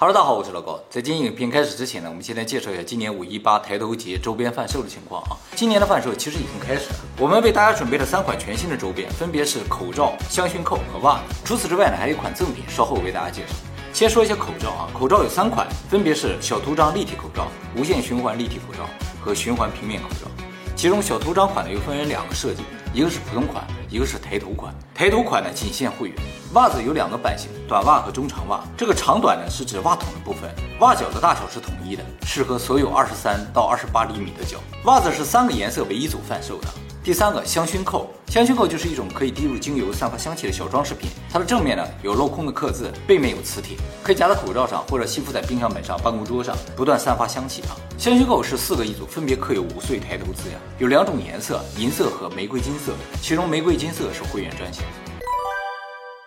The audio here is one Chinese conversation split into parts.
Hello，大家好，我是老高。在今天影片开始之前呢，我们先来介绍一下今年五一八抬头节周边贩售的情况啊。今年的贩售其实已经开始了，我们为大家准备了三款全新的周边，分别是口罩、香薰扣和袜子。除此之外呢，还有一款赠品，稍后为大家介绍。先说一下口罩啊，口罩有三款，分别是小图章立体口罩、无线循环立体口罩和循环平面口罩。其中小图章款呢又分为两个设计，一个是普通款，一个是抬头款。抬头款呢仅限会员。袜子有两个版型，短袜和中长袜。这个长短呢是指袜筒的部分，袜脚的大小是统一的，适合所有二十三到二十八厘米的脚。袜子是三个颜色为一组贩售的。第三个香薰扣，香薰扣就是一种可以滴入精油、散发香气的小装饰品。它的正面呢有镂空的刻字，背面有磁铁，可以夹在口罩上或者吸附在冰箱门上、办公桌上，不断散发香气啊。香薰扣是四个一组，分别刻有五岁抬头字样，有两种颜色，银色和玫瑰金色，其中玫瑰金色是会员专享。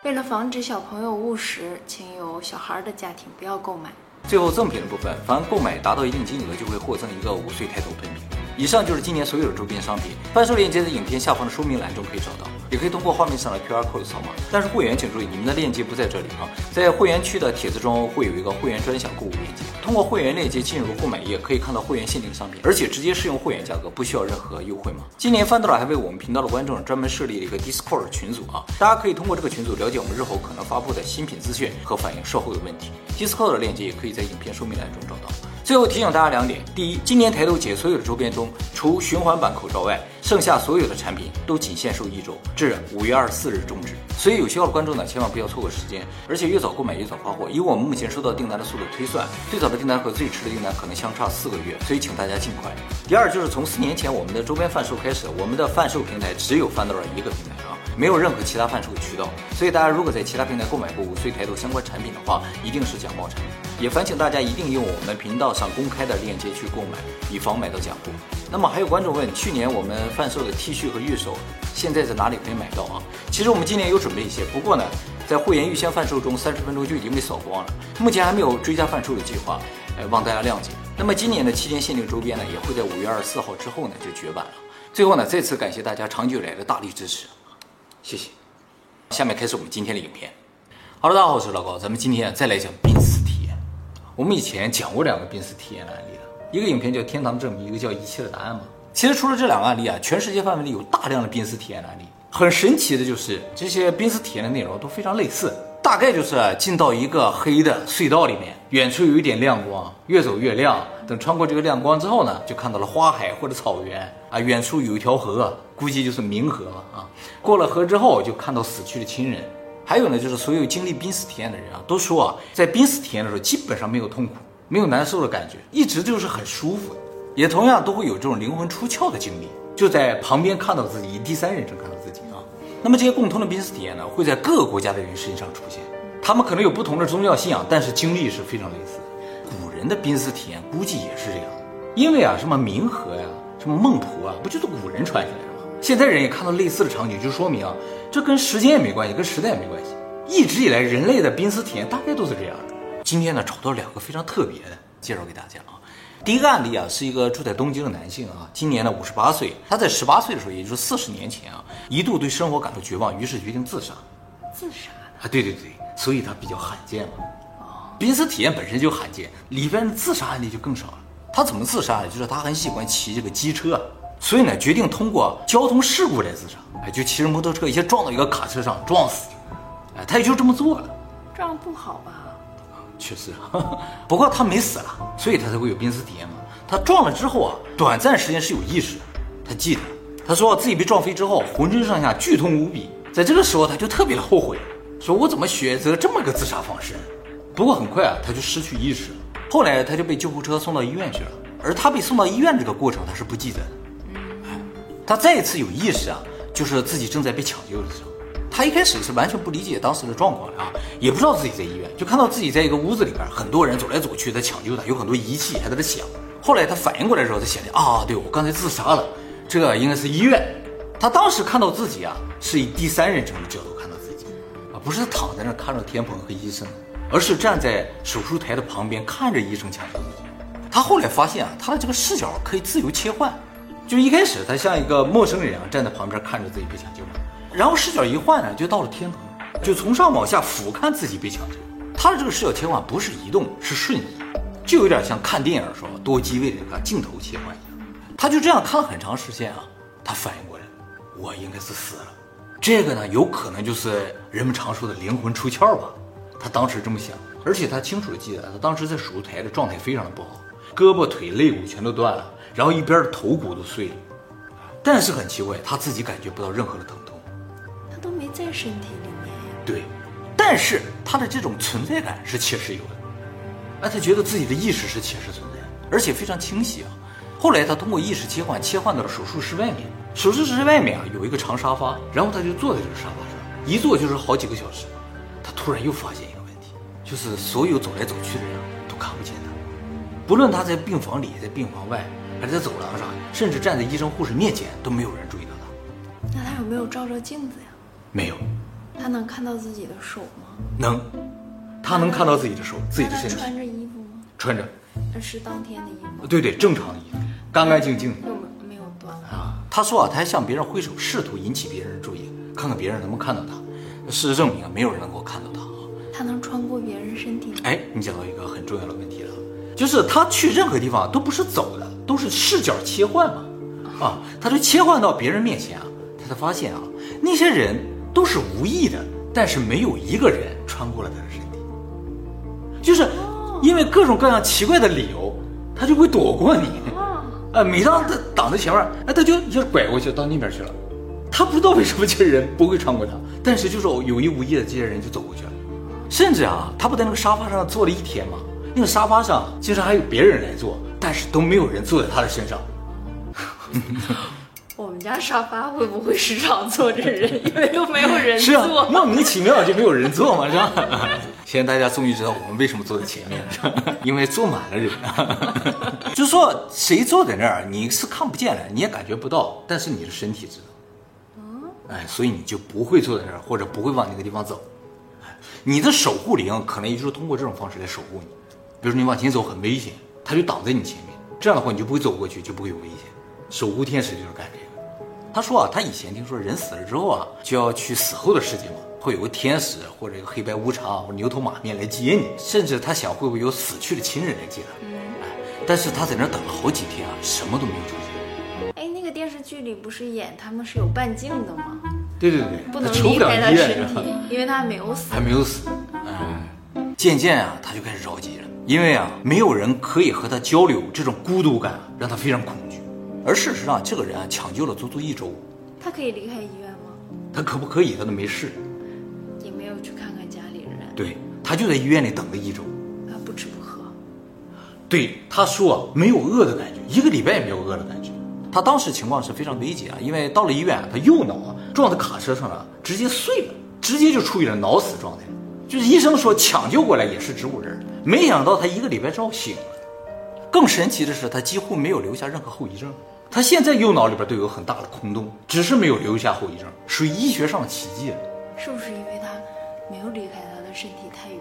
为了防止小朋友误食，请有小孩的家庭不要购买。最后赠品的部分，凡购买达到一定金额，就会获赠一个五岁抬头喷瓶。以上就是今年所有的周边商品，贩售链接在影片下方的说明栏中可以找到，也可以通过画面上的 QR code 扫码。但是会员请注意，你们的链接不在这里啊，在会员区的帖子中会有一个会员专享购物链接，通过会员链接进入购买页，可以看到会员限定商品，而且直接适用会员价格，不需要任何优惠码。今年翻到了，还为我们频道的观众专门设立了一个 Discord 群组啊，大家可以通过这个群组了解我们日后可能发布的新品资讯和反映售后的问题。Discord 的链接也可以在影片说明栏中找到。最后提醒大家两点：第一，今年抬头节所有的周边中，除循环版口罩外，剩下所有的产品都仅限售一周，至五月二十四日终止。所以有需要的观众呢，千万不要错过时间，而且越早购买越早发货。以我们目前收到订单的速度推算，最早的订单和最迟的订单可能相差四个月，所以请大家尽快。第二，就是从四年前我们的周边贩售开始，我们的贩售平台只有翻到了一个平台，没有任何其他贩售渠道。所以大家如果在其他平台购买过五岁抬头相关产品的话，一定是假冒产品。也烦请大家一定用我们频道上公开的链接去购买，以防买到假货。那么还有观众问，去年我们贩售的 T 恤和玉手，现在在哪里可以买到啊？其实我们今年有准备一些，不过呢，在会员预先贩售中，三十分钟就已经被扫光了，目前还没有追加贩售的计划，呃，望大家谅解。那么今年的七天限定周边呢，也会在五月二十四号之后呢就绝版了。最后呢，再次感谢大家长久以来的大力支持，谢谢。下面开始我们今天的影片。哈喽大家好，我是老高，咱们今天再来讲濒死体验。我们以前讲过两个濒死体验的案例了，一个影片叫《天堂证明》，一个叫《一切的答案》嘛。其实除了这两个案例啊，全世界范围内有大量的濒死体验的案例。很神奇的就是这些濒死体验的内容都非常类似，大概就是进到一个黑的隧道里面，远处有一点亮光，越走越亮。等穿过这个亮光之后呢，就看到了花海或者草原啊，远处有一条河，估计就是冥河了啊。过了河之后，就看到死去的亲人。还有呢，就是所有经历濒死体验的人啊，都说啊，在濒死体验的时候，基本上没有痛苦，没有难受的感觉，一直就是很舒服。也同样都会有这种灵魂出窍的经历，就在旁边看到自己，第三人称看。那么这些共通的濒死体验呢，会在各个国家的人身上出现。他们可能有不同的宗教信仰，但是经历是非常类似的。古人的濒死体验估计也是这样，因为啊，什么冥河呀，什么孟婆啊，不就是古人传下来的吗？现在人也看到类似的场景，就说明啊。这跟时间也没关系，跟时代也没关系。一直以来，人类的濒死体验大概都是这样的。今天呢，找到两个非常特别的，介绍给大家啊。第一个案例啊，是一个住在东京的男性啊，今年呢五十八岁。他在十八岁的时候，也就是四十年前啊，一度对生活感到绝望，于是决定自杀。自杀啊？对对对，所以他比较罕见嘛。啊，濒死体验本身就罕见，里边的自杀案例就更少了。他怎么自杀的？就是他很喜欢骑这个机车。所以呢，决定通过交通事故来自杀，哎，就骑着摩托车，一下撞到一个卡车上，撞死，哎，他也就这么做了。这样不好吧？确实，不过他没死了，所以他才会有濒死体验嘛。他撞了之后啊，短暂时间是有意识的，他记得，他说自己被撞飞之后，浑身上下剧痛无比，在这个时候他就特别的后悔，说我怎么选择这么个自杀方式？不过很快啊，他就失去意识了。后来他就被救护车送到医院去了，而他被送到医院这个过程他是不记得的。他再一次有意识啊，就是自己正在被抢救的时候。他一开始是完全不理解当时的状况啊，也不知道自己在医院，就看到自己在一个屋子里边，很多人走来走去在抢救他，有很多仪器还在那响。后来他反应过来的时候，他想的啊，对我刚才自杀了，这应该是医院。他当时看到自己啊，是以第三人称的角度看到自己，啊，不是躺在那看着天棚和医生，而是站在手术台的旁边看着医生抢救。他后来发现啊，他的这个视角可以自由切换。就一开始，他像一个陌生人一样站在旁边看着自己被抢救，然后视角一换呢，就到了天棚，就从上往下俯瞰自己被抢救。他的这个视角切换不是移动，是瞬移，就有点像看电影的时候多机位的镜头切换一样。他就这样看了很长时间啊，他反应过来，我应该是死了。这个呢，有可能就是人们常说的灵魂出窍吧。他当时这么想，而且他清楚的记得，他当时在手术台的状态非常的不好，胳膊腿肋骨全都断了，然后一边的头骨都碎了。但是很奇怪，他自己感觉不到任何的疼痛。在身体里面呀。对，但是他的这种存在感是切实有的。哎，他觉得自己的意识是切实存在，而且非常清晰啊。后来他通过意识切换，切换到了手术室外面。手术室外面啊有一个长沙发，然后他就坐在这个沙发上，一坐就是好几个小时。他突然又发现一个问题，就是所有走来走去的人都看不见他，不论他在病房里、在病房外，还是在走廊上，甚至站在医生护士面前，都没有人注意到他。那他有没有照照镜子呀？没有，他能看到自己的手吗？能，他能看到自己的手、自己的身体，穿着衣服吗？穿着，那是当天的衣服，对对，正常的衣服，干干净净的有没没有断。啊。他说啊，他还向别人挥手，试图引起别人的注意，看看别人能不能看到他。事实证明啊，没有人能够看到他啊。他能穿过别人身体吗？哎，你讲到一个很重要的问题了，就是他去任何地方都不是走的，都是视角切换嘛。啊，他就切换到别人面前啊，他才发现啊，那些人都是无意的，但是没有一个人穿过了他的身体，就是因为各种各样奇怪的理由，他就会躲过你。啊，每当他挡在前面，哎，他就一下拐过去到那边去了。他不知道为什么这些人不会穿过他，但是就是有意无意的，这些人就走过去了。甚至啊，他不在那个沙发上坐了一天吗？那个沙发上经常还有别人来坐，但是都没有人坐在他的身上。我们家沙发会不会时常坐着人？因为都没有人是啊，坐。莫名其妙就没有人坐嘛，是吧？现在大家终于知道我们为什么坐在前面了，是吧？因为坐满了人。就说谁坐在那儿，你是看不见的，你也感觉不到，但是你的身体知道。哎，所以你就不会坐在那儿，或者不会往那个地方走。哎你的守护灵可能也就是通过这种方式来守护你。比如说你往前走很危险，他就挡在你前面，这样的话你就不会走过去，就不会有危险。守护天使就是干这个。他说啊，他以前听说人死了之后啊，就要去死后的世界嘛，会有个天使或者一个黑白无常或者牛头马面来接你，甚至他想会不会有死去的亲人来接他。哎，但是他在那儿等了好几天啊，什么都没有出现。哎，那个电视剧里不是演他们是有半径的吗？对对对，不能离开他身体，因为他还没有死还。没有死。哎，渐渐啊，他就开始着急了，因为啊，没有人可以和他交流，这种孤独感让他非常恐惧。而事实上，这个人啊，抢救了足足一周，他可以离开医院吗？他可不可以，他都没事。也没有去看看家里人，对他就在医院里等了一周。他不吃不喝。对他说啊没有饿的感觉，一个礼拜也没有饿的感觉。他当时情况是非常危急啊，因为到了医院，他右脑啊撞在卡车上了，直接碎了，直接就处于了脑死状态。就是医生说抢救过来也是植物人，没想到他一个礼拜之后醒了。更神奇的是，他几乎没有留下任何后遗症。他现在右脑里边都有很大的空洞，只是没有留下后遗症，属于医学上的奇迹了。是不是因为他没有离开他的身体太远？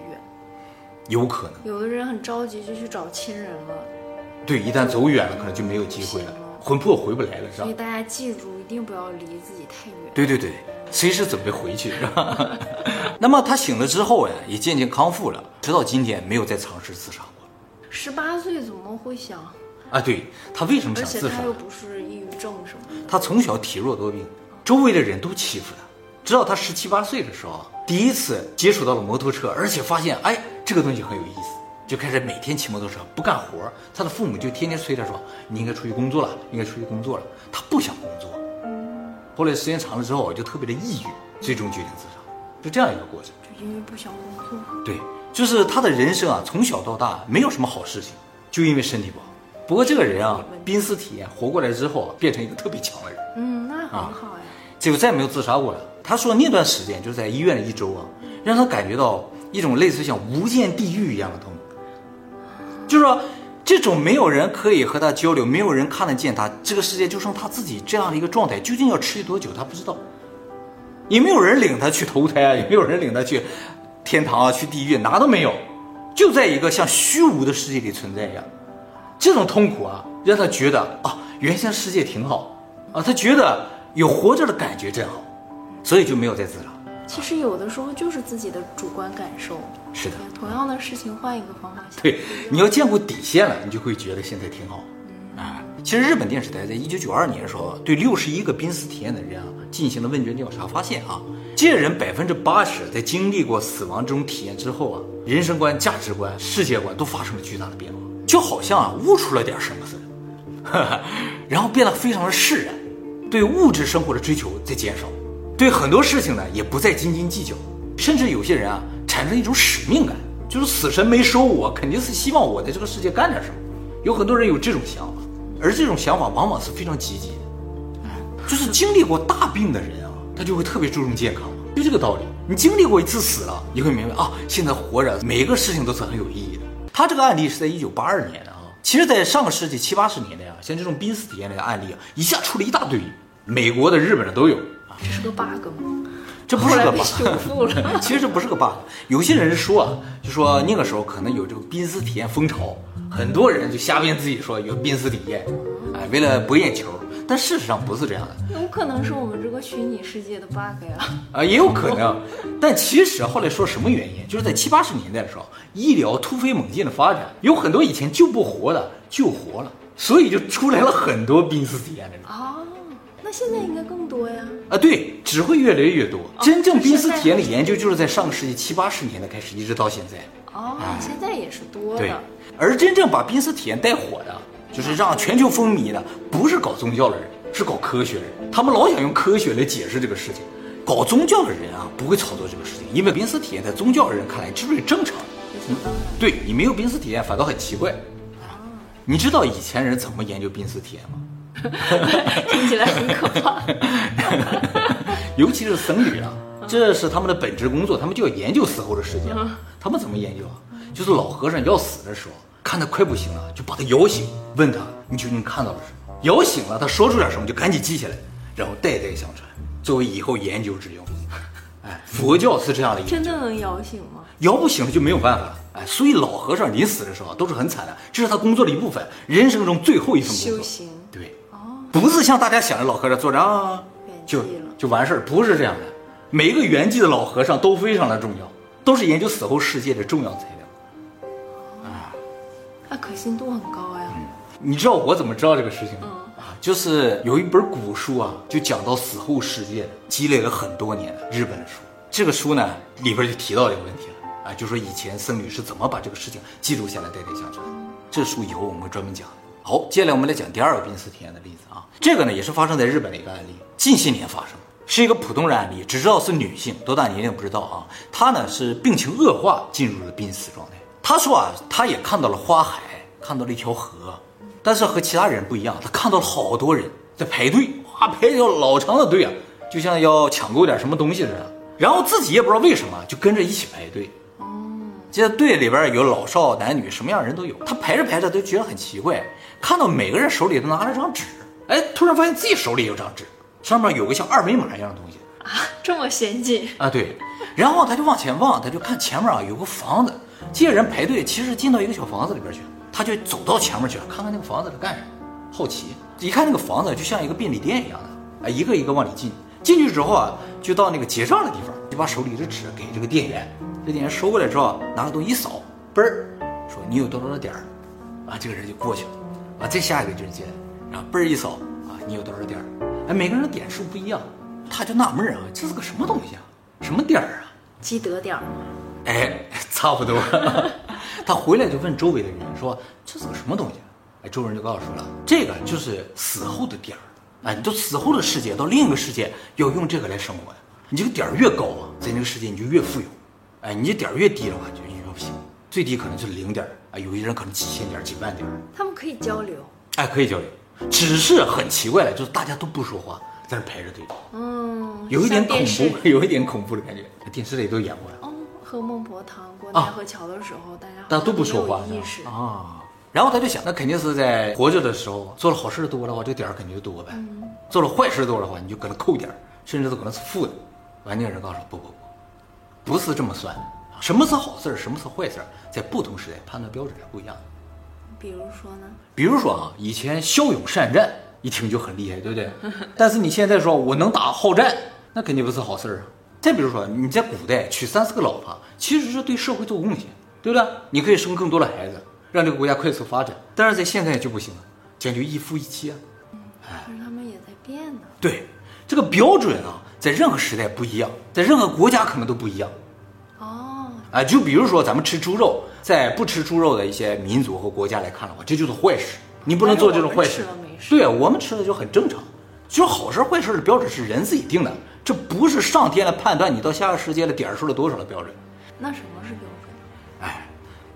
有可能，有的人很着急就去找亲人了，对，一旦走远了，可能就没有机会了，魂魄回不来了，是吧所以？大家记住，一定不要离自己太远。对对对，随时准备回去，是吧？那么他醒了之后呀，也渐渐康复了，直到今天没有再尝试自杀过十八岁怎么会想？啊。对他为什么想自杀且他？又不是抑郁症什么的。他从小体弱多病，周围的人都欺负他。直到他十七八岁的时候啊，第一次接触到了摩托车，而且发现哎这个东西很有意思，就开始每天骑摩托车不干活。他的父母就天天催他说：“你应该出去工作了，应该出去工作了。”他不想工作。后来时间长了之后，就特别的抑郁，最终决定自杀，就这样一个过程。就因为不想工作。对，就是他的人生啊，从小到大没有什么好事情，就因为身体不好。不过这个人啊，濒死体验活过来之后啊，变成一个特别强的人。嗯，那很好呀。结果再也没有自杀过了。他说那段时间就是在医院的一周啊，让他感觉到一种类似像无间地狱一样的痛苦，就是说这种没有人可以和他交流，没有人看得见他，这个世界就剩他自己这样的一个状态，究竟要持续多久他不知道，也没有人领他去投胎啊，也没有人领他去天堂啊，去地狱哪都没有，就在一个像虚无的世界里存在一样。这种痛苦啊，让他觉得啊，原先世界挺好啊，他觉得有活着的感觉真好，所以就没有再自杀。其实有的时候就是自己的主观感受，是的，同样的事情换一个方法想。对，你要见过底线了，你就会觉得现在挺好。啊，其实日本电视台在一九九二年的时候，对六十一个濒死体验的人啊进行了问卷调查，发现啊，这些人百分之八十在经历过死亡这种体验之后啊，人生观、价值观、世界观都发生了巨大的变化，就好像啊悟出了点什么似的，然后变得非常的释然，对物质生活的追求在减少，对很多事情呢也不再斤斤计较，甚至有些人啊产生一种使命感，就是死神没收我，肯定是希望我在这个世界干点什么。有很多人有这种想法，而这种想法往往是非常积极的。就是经历过大病的人啊，他就会特别注重健康，就这个道理。你经历过一次死了，你会明白啊，现在活着每一个事情都是很有意义的。他这个案例是在一九八二年的啊，其实，在上个世纪七八十年代啊，像这种濒死体验类的案例啊，一下出了一大堆，美国的、日本的都有啊。这是个 bug 吗？这不是个 bug。其实这不是个 bug。有些人说啊，就说那个时候可能有这个濒死体验风潮，很多人就瞎编自己说有濒死体验，哎，为了博眼球。但事实上不是这样的。有可能是我们这个虚拟世界的 bug 呀。啊，也有可能。但其实后来说什么原因，就是在七八十年代的时候，医疗突飞猛进的发展，有很多以前救不活的救活了，所以就出来了很多濒死体验的人。哦，那现在应该更多呀。啊，对，只会越来越多。真正濒死体验的研究就是在上个世纪七八十年代开始，一直到现在。哦，现在也是多的。对，而真正把濒死体验带火的，就是让全球风靡的，不是搞宗教的人，是搞科学的人。他们老想用科学来解释这个事情。搞宗教的人啊，不会炒作这个事情，因为濒死体验在宗教的人看来，这是正常的。对你没有濒死体验，反倒很奇怪。你知道以前人怎么研究濒死体验吗？听起来很可怕。尤其是僧侣啊，这是他们的本职工作，他们就要研究死后的世界。他们怎么研究啊？就是老和尚要死的时候，看他快不行了，就把他摇醒，问他你究竟看到了什么？摇醒了，他说出点什么，就赶紧记下来，然后代代相传，作为以后研究之用。哎，佛教是这样的，真的能摇醒吗？摇不醒了就没有办法了。哎，所以老和尚临死的时候都是很惨的，这是他工作的一部分，人生中最后一份工作。修行。对，哦，不是像大家想的老和尚坐着啊，就就完事儿，不是这样的。每一个圆寂的老和尚都非常的重要，都是研究死后世界的重要材料。可信度很高呀。你知道我怎么知道这个事情吗？啊，就是有一本古书啊，就讲到死后世界，积累了很多年的日本的书。这个书呢，里边就提到这个问题了。啊，就说以前僧侣是怎么把这个事情记录下来，代代相传。这书以后我们会专门讲。好，接下来我们来讲第二个濒死体验的例子啊。这个呢也是发生在日本的一个案例，近些年发生，是一个普通人案例，只知道是女性，多大年龄不知道啊。她呢是病情恶化，进入了濒死状态。她说啊，她也看到了花海，看到了一条河，但是和其他人不一样，他看到了好多人在排队，哇，排一条老长的队啊，就像要抢购点什么东西似的。然后自己也不知道为什么，就跟着一起排队。哦这队里边有老少男女，什么样人都有。他排着排着都觉得很奇怪，看到每个人手里都拿着张纸，哎，突然发现自己手里有张纸，上面有个像二维码一样的东西啊，这么先进啊？对。然后他就往前望，他就看前面啊有个房子，这些人排队其实进到一个小房子里边去，他就走到前面去了看看那个房子是干什么，好奇。一看那个房子就像一个便利店一样的，啊，一个一个往里进。进去之后啊，就到那个结账的地方，就把手里的纸给这个店员。这店员收过来之后，拿个东西一扫，嘣儿，说你有多少的点儿，啊，这个人就过去了，啊，再下一个就是进来，然后嘣儿一扫，啊，你有多少点儿，哎，每个人的点数不一样，他就纳闷啊，这是个什么东西啊，什么点儿啊？积德点儿吗？哎，差不多。他回来就问周围的人说，这是个什么东西？哎，周围人就告诉说了，这个就是死后的点儿，哎，你到死后的世界，到另一个世界要用这个来生活呀。你这个点儿越高啊，在那个世界你就越富有。哎，你这点儿越低的话，就越不行。最低可能就是零点儿啊，有些人可能几千点、几万点。他们可以交流，哎，可以交流，只是很奇怪的，就是大家都不说话，在那排着队。嗯，有一点恐怖，有一点恐怖的感觉。电视里都演过。哦，喝孟婆汤过奈何桥的时候，大家大家都不说话，意识啊。然后他就想，那肯定是在活着的时候做了好事多的话，这点儿肯定就多呗。做了坏事多的话，你就搁那扣点儿，甚至都可能是负的。完，那个人告诉不不不。不是这么算的，什么是好事儿，什么是坏事儿，在不同时代判断标准是不一样的。比如说呢？比如说啊，以前骁勇善战，一听就很厉害，对不对？但是你现在说我能打好战，那肯定不是好事儿啊。再比如说，你在古代娶三四个老婆，其实是对社会做贡献，对不对？你可以生更多的孩子，让这个国家快速发展。但是在现在就不行了，讲究一夫一妻啊。可是他们也在变呢。对，这个标准啊，在任何时代不一样，在任何国家可能都不一样。哦，啊，就比如说咱们吃猪肉，在不吃猪肉的一些民族和国家来看的话，这就是坏事，你不能做这种坏事对啊，我们吃的就很正常。就是好事坏事的标准是人自己定的，这不是上天来判断你到下个世界的点儿数了多少的标准。那什么是标准？哎，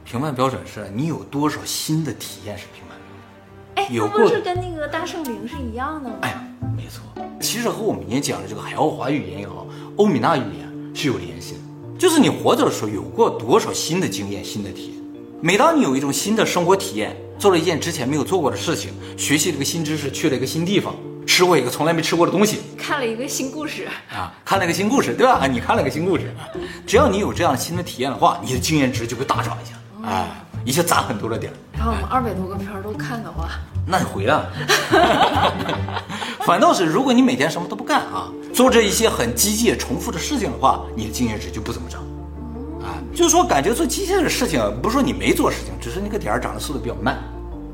评判标准是你有多少新的体验是评判标准。哎，有过那不是跟那个大圣灵是一样的吗？哎，没错，其实和我们以前讲的这个海奥华语言也好，欧米娜语言是有联系的。就是你活着的时候有过多少新的经验、新的体验。每当你有一种新的生活体验，做了一件之前没有做过的事情，学习了一个新知识，去了一个新地方，吃过一个从来没吃过的东西看了一个新故事，啊，看了个新故事，对吧？啊，你看了个新故事，只要你有这样新的体验的话，你的经验值就会大涨一下，哎，一下涨很多的点儿。然后我们二百多个片儿都看的话，那你回来。反倒是，如果你每天什么都不干啊，做着一些很机械重复的事情的话，你的经验值就不怎么涨。啊，就是说，感觉做机械的事情，不是说你没做事情，只是那个点儿涨的速度比较慢。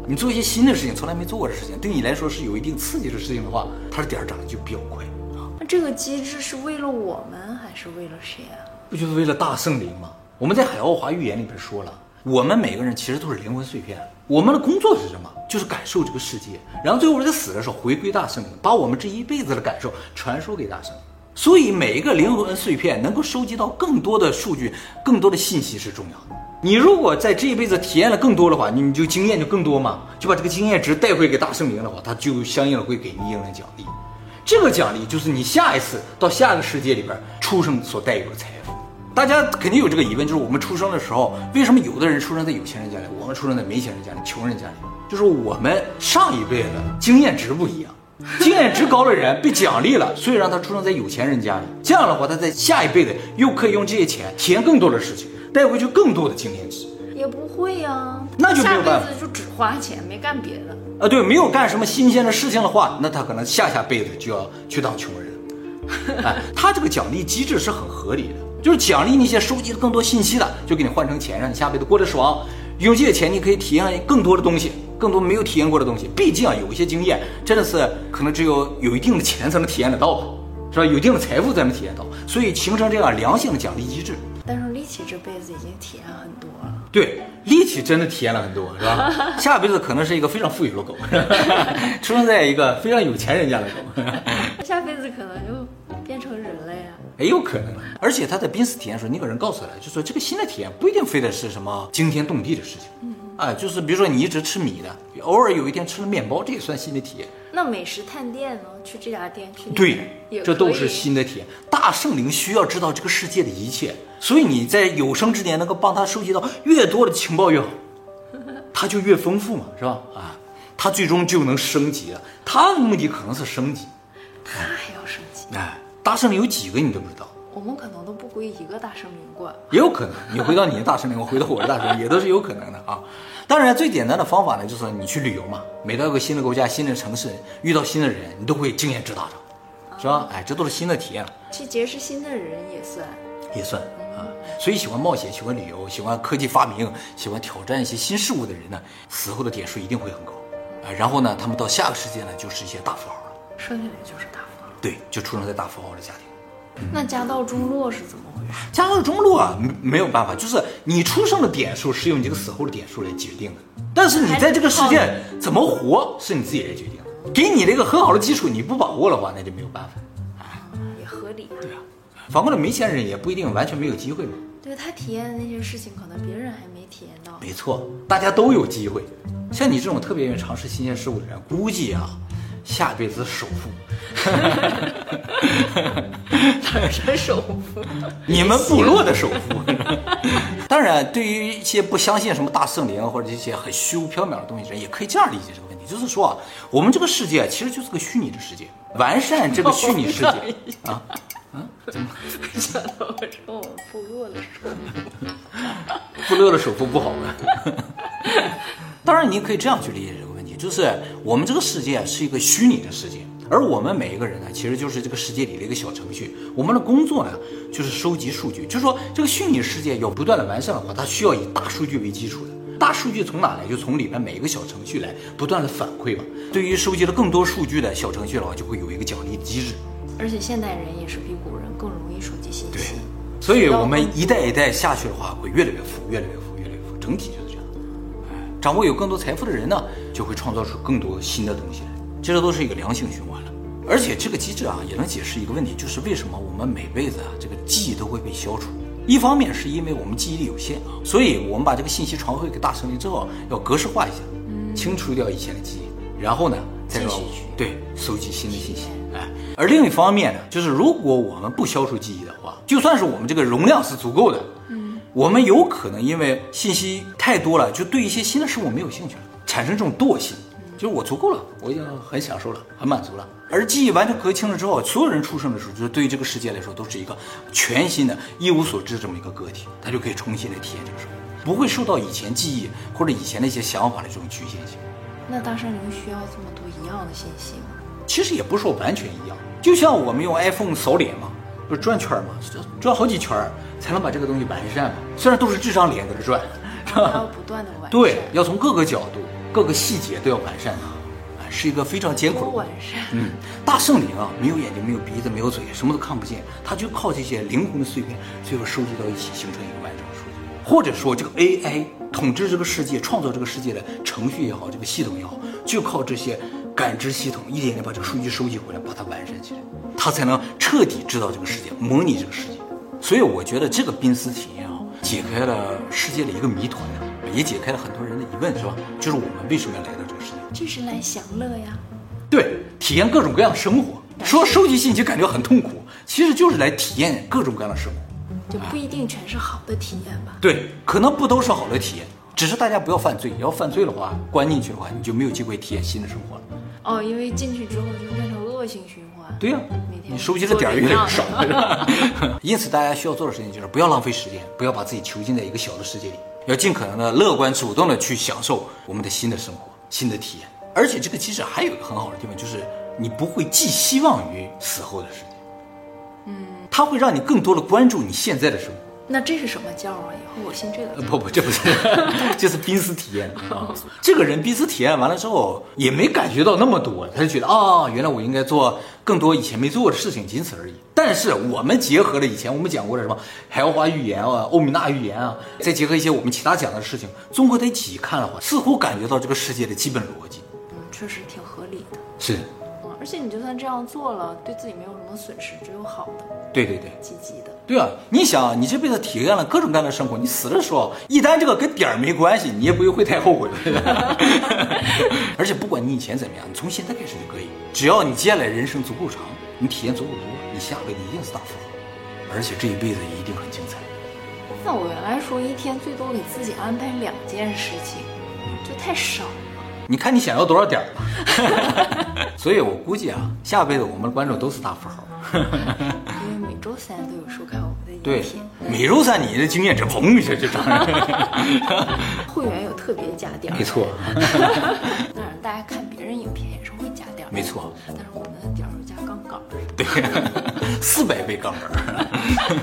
你做一些新的事情，从来没做过的事情，对你来说是有一定刺激的事情的话，它的点儿涨得就比较快啊。那这个机制是为了我们还是为了谁啊？不就是为了大圣灵吗？我们在海奥华预言里边说了，我们每个人其实都是灵魂碎片，我们的工作是什么？就是感受这个世界，然后最后在死的时候回归大圣灵，把我们这一辈子的感受传输给大圣灵。所以每一个灵魂碎片能够收集到更多的数据、更多的信息是重要的。你如果在这一辈子体验了更多的话，你就经验就更多嘛，就把这个经验值带回给大圣灵的话，他就相应的会给你一定的奖励。这个奖励就是你下一次到下个世界里边出生所带有的财富。大家肯定有这个疑问，就是我们出生的时候，为什么有的人出生在有钱人家里，我们出生在没钱人家里、穷人家里？就是我们上一辈子经验值不一样，经验值高的人被奖励了，所以让他出生在有钱人家里。这样的话，他在下一辈子又可以用这些钱体验更多的事情，带回去更多的经验值。也不会呀、那就没有办法下辈子就只花钱，没干别的。啊，对，没有干什么新鲜的事情的话，那他可能下下辈子就要去当穷人。哎，他这个奖励机制是很合理的，就是奖励那些收集了更多信息的，就给你换成钱，让你下辈子过得爽。用这些钱，你可以体验更多的东西，更多没有体验过的东西。毕竟啊，有一些经验真的是可能只有有一定的钱才能体验得到吧，是吧？有一定的财富才能体验到，所以形成这样良性的奖励机制。力气这辈子已经体验很多了，对，力气真的体验了很多，是吧？下辈子可能是一个非常富有的狗，出生在一个非常有钱人家的狗，下辈子可能就变成人类呀。也有可能。而且他在濒死体验的时候，那个人告诉他，就说这个新的体验不一定非得是什么惊天动地的事情，嗯啊，就是比如说你一直吃米的，偶尔有一天吃了面包，这也算新的体验。那美食探店呢？去这家店，去对，这都是新的体验。大圣灵需要知道这个世界的一切，所以你在有生之年能够帮他收集到越多的情报越好，他就越丰富嘛，是吧？啊，他最终就能升级了。他的目的可能是升级。他还要升级，哎，大圣灵有几个你都不知道，我们可能都不归一个大圣灵管。也有可能你回到你的大圣灵，我回到我的大圣灵，也都是有可能的啊。当然，最简单的方法呢，就是你去旅游嘛。每到一个新的国家、新的城市，遇到新的人，你都会经验值大涨，是吧？哎，这都是新的体验了。去结识新的人也算。也算啊。所以喜欢冒险、喜欢旅游、喜欢科技发明、喜欢挑战一些新事物的人呢，死后的点数一定会很高啊。然后呢，他们到下个世界呢，就是一些大富豪了。生下来就是大富豪。对，就出生在大富豪的家庭。那家道中落是怎么回事？家道中落啊，没没有办法，就是你出生的点数是用你这个死后的点数来决定的。但是你在这个世界怎么活，是你自己来决定的。给你了一个很好的基础，你不把握的话，那就没有办法。也合理。对啊，反过来没钱人也不一定完全没有机会嘛。对他体验的那些事情，可能别人还没体验到。没错，大家都有机会。像你这种特别愿意尝试新鲜事物的人，估计啊，下辈子首富，是首富。你们部落的首富。当然，对于一些不相信什么大圣灵或者一些很虚无缥缈的东西人，也可以这样理解这个问题，就是说啊，我们这个世界其实就是个虚拟的世界，完善这个虚拟世界 啊。想到我说我们部落的首富。部落的首富不好吗？当然，你可以这样去理解就是我们这个世界是一个虚拟的世界，而我们每一个人呢，其实就是这个世界里的一个小程序。我们的工作呢，就是收集数据。就是说，这个虚拟世界要不断的完善的话，它需要以大数据为基础的。大数据从哪来？就从里面每一个小程序来不断的反馈吧。对于收集了更多数据的小程序的话，就会有一个奖励机制。而且现代人也是比古人更容易收集信息。对所以我们一代一代下去的话，会越来越富，越来越富，越来越富。整体就是这样。哎，掌握有更多财富的人呢，就会创造出更多新的东西来。这都是一个良性循环了。而且这个机制啊，也能解释一个问题，就是为什么我们每辈子啊，这个记忆都会被消除。一方面是因为我们记忆力有限啊，所以我们把这个信息传回给大神灵之后，要格式化一下，清除掉以前的记忆，然后呢，再说对收集新的信息。哎，而另一方面呢，就是如果我们不消除记忆的话，就算是我们这个容量是足够的，嗯，我们有可能因为信息太多了，就对一些新的事物没有兴趣了，产生这种惰性。就是我足够了，我已经很享受了，很满足了。而记忆完全隔清了之后，所有人出生的时候，就是对于这个世界来说，都是一个全新的、一无所知这么一个个体，他就可以重新来体验这个生活，不会受到以前记忆或者以前的一些想法的这种局限性。那大山灵需要这么多一样的信息吗？其实也不是说完全一样，就像我们用 iPhone 扫脸嘛，不是转圈嘛，转好几圈才能把这个东西完善嘛。虽然都是这张脸在这转，要不断的完善。对，要从各个角度。各个细节都要完善它，啊，是一个非常艰苦的完善。嗯，大圣灵啊，没有眼睛，没有鼻子，没有嘴，什么都看不见，他就靠这些灵魂的碎片，最后收集到一起，形成一个完整的数据。或者说，这个 AI 统治这个世界、创造这个世界的程序也好，这个系统也好，就靠这些感知系统一点点把这个数据收集回来，把它完善起来，它才能彻底知道这个世界，模拟这个世界。所以，我觉得这个濒死体验啊，解开了世界的一个谜团。也解开了很多人的疑问，是吧？就是我们为什么要来到这个世界？就是来享乐呀。对，体验各种各样的生活。说收集信息感觉很痛苦，其实就是来体验各种各样的生活。就不一定全是好的体验吧？对，可能不都是好的体验，只是大家不要犯罪。要犯罪的话，关进去的话，你就没有机会体验新的生活了。哦，因为进去之后就变成恶性循环。对呀，你收集的点越来越少。因此，大家需要做的事情就是不要浪费时间，不要把自己囚禁在一个小的世界里。要尽可能的乐观主动的去享受我们的新的生活、新的体验，而且这个其实还有一个很好的地方，就是你不会寄希望于死后的世界，嗯，它会让你更多的关注你现在的生活。那这是什么教啊？以后我信这个？不不，这不是，这是濒死体验啊。这个人濒死体验完了之后，也没感觉到那么多，他就觉得啊，原来我应该做更多以前没做的事情，仅此而已。但是我们结合了以前我们讲过的什么海奥华预言啊、欧米娜预言啊，再结合一些我们其他讲的事情，综合在一起看的话，似乎感觉到这个世界的基本逻辑。嗯，确实挺合理的。是。而且你就算这样做了，对自己没有什么损失，只有好的。对对对，积极的。对啊，你想，你这辈子体验了各种各样的生活，你死的时候，一旦这个跟点儿没关系，你也不会太后悔。而且不管你以前怎么样，你从现在开始就可以，只要你接下来人生足够长，你体验足够多，你下辈子一定是大富豪，而且这一辈子一定很精彩。那我原来说一天最多给自己安排两件事情，就太少了。你看你想要多少点儿吧，所以我估计啊，下辈子我们的观众都是大富豪。每周三都有收看我们的影片，每周三你的经验值砰一下就涨了。会员有特别加点儿，没错。当然，大家看别人影片也是会加点儿，没错。但是我们的点儿是加杠杆儿，对，四百倍杠杆儿。